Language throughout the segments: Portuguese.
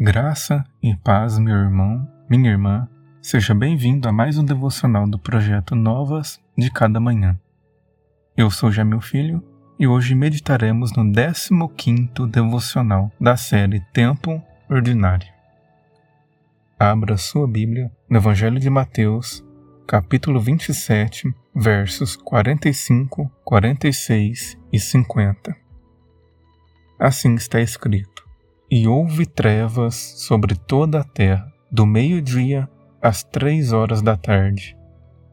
Graça e paz, meu irmão, minha irmã, seja bem-vindo a mais um devocional do projeto Novas de Cada Manhã. Eu sou Jamil Filho e hoje meditaremos no 15º devocional da série Tempo Ordinário. Abra sua Bíblia no Evangelho de Mateus, capítulo 27, versos 45, 46 e 50. Assim está escrito e houve trevas sobre toda a terra, do meio-dia às três horas da tarde.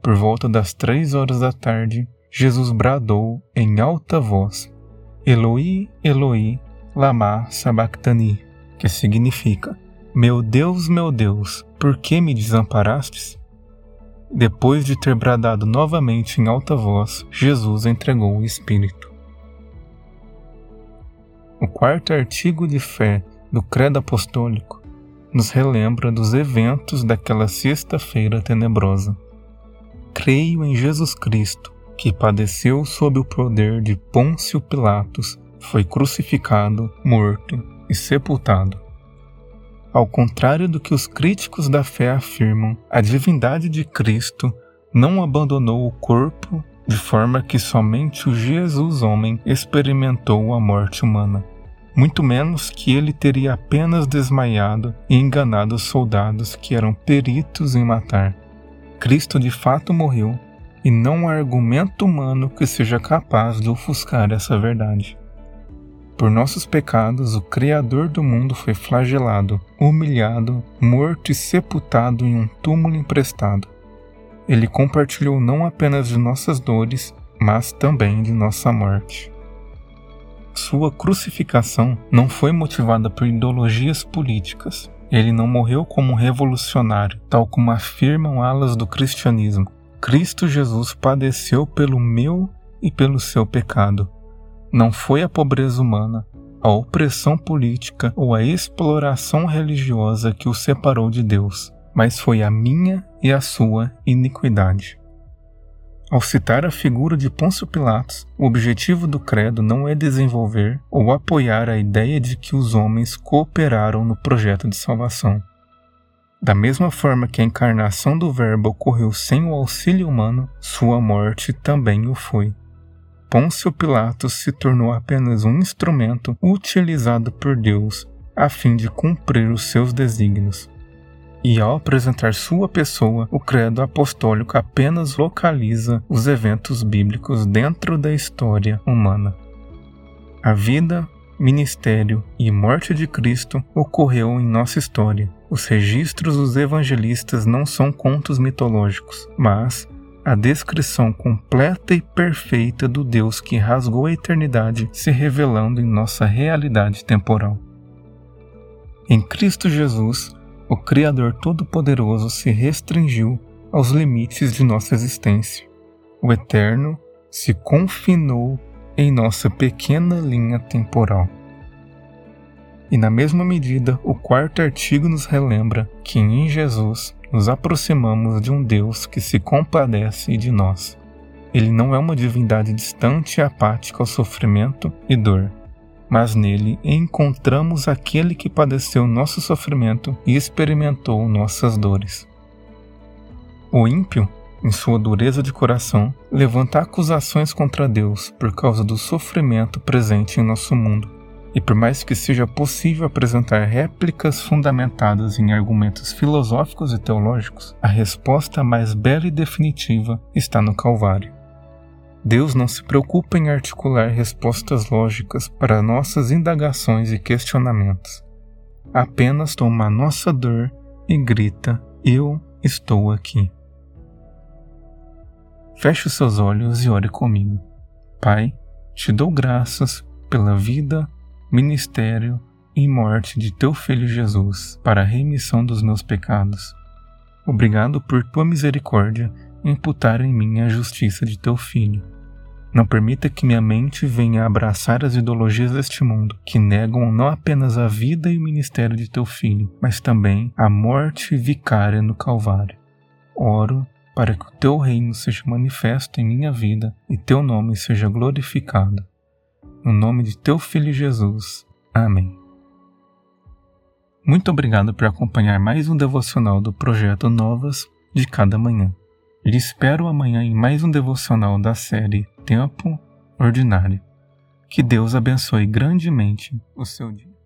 Por volta das três horas da tarde, Jesus bradou em alta voz: Eloi, Eloi, lama sabachthani, que significa: Meu Deus, meu Deus, por que me desamparastes? Depois de ter bradado novamente em alta voz, Jesus entregou o Espírito. O quarto artigo de fé do Credo Apostólico nos relembra dos eventos daquela sexta-feira tenebrosa. Creio em Jesus Cristo, que padeceu sob o poder de Pôncio Pilatos, foi crucificado, morto e sepultado. Ao contrário do que os críticos da fé afirmam, a divindade de Cristo não abandonou o corpo de forma que somente o Jesus homem experimentou a morte humana. Muito menos que ele teria apenas desmaiado e enganado os soldados que eram peritos em matar. Cristo de fato morreu, e não há argumento humano que seja capaz de ofuscar essa verdade. Por nossos pecados, o Criador do mundo foi flagelado, humilhado, morto e sepultado em um túmulo emprestado ele compartilhou não apenas de nossas dores, mas também de nossa morte. Sua crucificação não foi motivada por ideologias políticas. Ele não morreu como um revolucionário, tal como afirmam alas do cristianismo. Cristo Jesus padeceu pelo meu e pelo seu pecado. Não foi a pobreza humana, a opressão política ou a exploração religiosa que o separou de Deus mas foi a minha e a sua iniquidade. Ao citar a figura de Pôncio Pilatos, o objetivo do credo não é desenvolver ou apoiar a ideia de que os homens cooperaram no projeto de salvação. Da mesma forma que a encarnação do Verbo ocorreu sem o auxílio humano, sua morte também o foi. Pôncio Pilatos se tornou apenas um instrumento utilizado por Deus a fim de cumprir os seus desígnios e ao apresentar sua pessoa, o credo apostólico apenas localiza os eventos bíblicos dentro da história humana. A vida, ministério e morte de Cristo ocorreu em nossa história. Os registros dos evangelistas não são contos mitológicos, mas a descrição completa e perfeita do Deus que rasgou a eternidade se revelando em nossa realidade temporal. Em Cristo Jesus, o Criador Todo-Poderoso se restringiu aos limites de nossa existência. O Eterno se confinou em nossa pequena linha temporal. E na mesma medida, o quarto artigo nos relembra que em Jesus nos aproximamos de um Deus que se compadece de nós. Ele não é uma divindade distante e apática ao sofrimento e dor, mas nele encontramos aquele que padeceu nosso sofrimento e experimentou nossas dores. O ímpio, em sua dureza de coração, levanta acusações contra Deus por causa do sofrimento presente em nosso mundo. E por mais que seja possível apresentar réplicas fundamentadas em argumentos filosóficos e teológicos, a resposta mais bela e definitiva está no Calvário. Deus não se preocupa em articular respostas lógicas para nossas indagações e questionamentos. Apenas toma a nossa dor e grita: Eu estou aqui. Feche os seus olhos e ore comigo. Pai, te dou graças pela vida, ministério e morte de teu Filho Jesus para a remissão dos meus pecados. Obrigado por tua misericórdia imputar em mim a justiça de teu Filho. Não permita que minha mente venha abraçar as ideologias deste mundo, que negam não apenas a vida e o ministério de teu filho, mas também a morte vicária no Calvário. Oro para que o teu reino seja manifesto em minha vida e teu nome seja glorificado. No nome de teu filho Jesus. Amém. Muito obrigado por acompanhar mais um devocional do projeto Novas de cada manhã. Lhe espero amanhã em mais um devocional da série Tempo Ordinário. Que Deus abençoe grandemente o seu dia.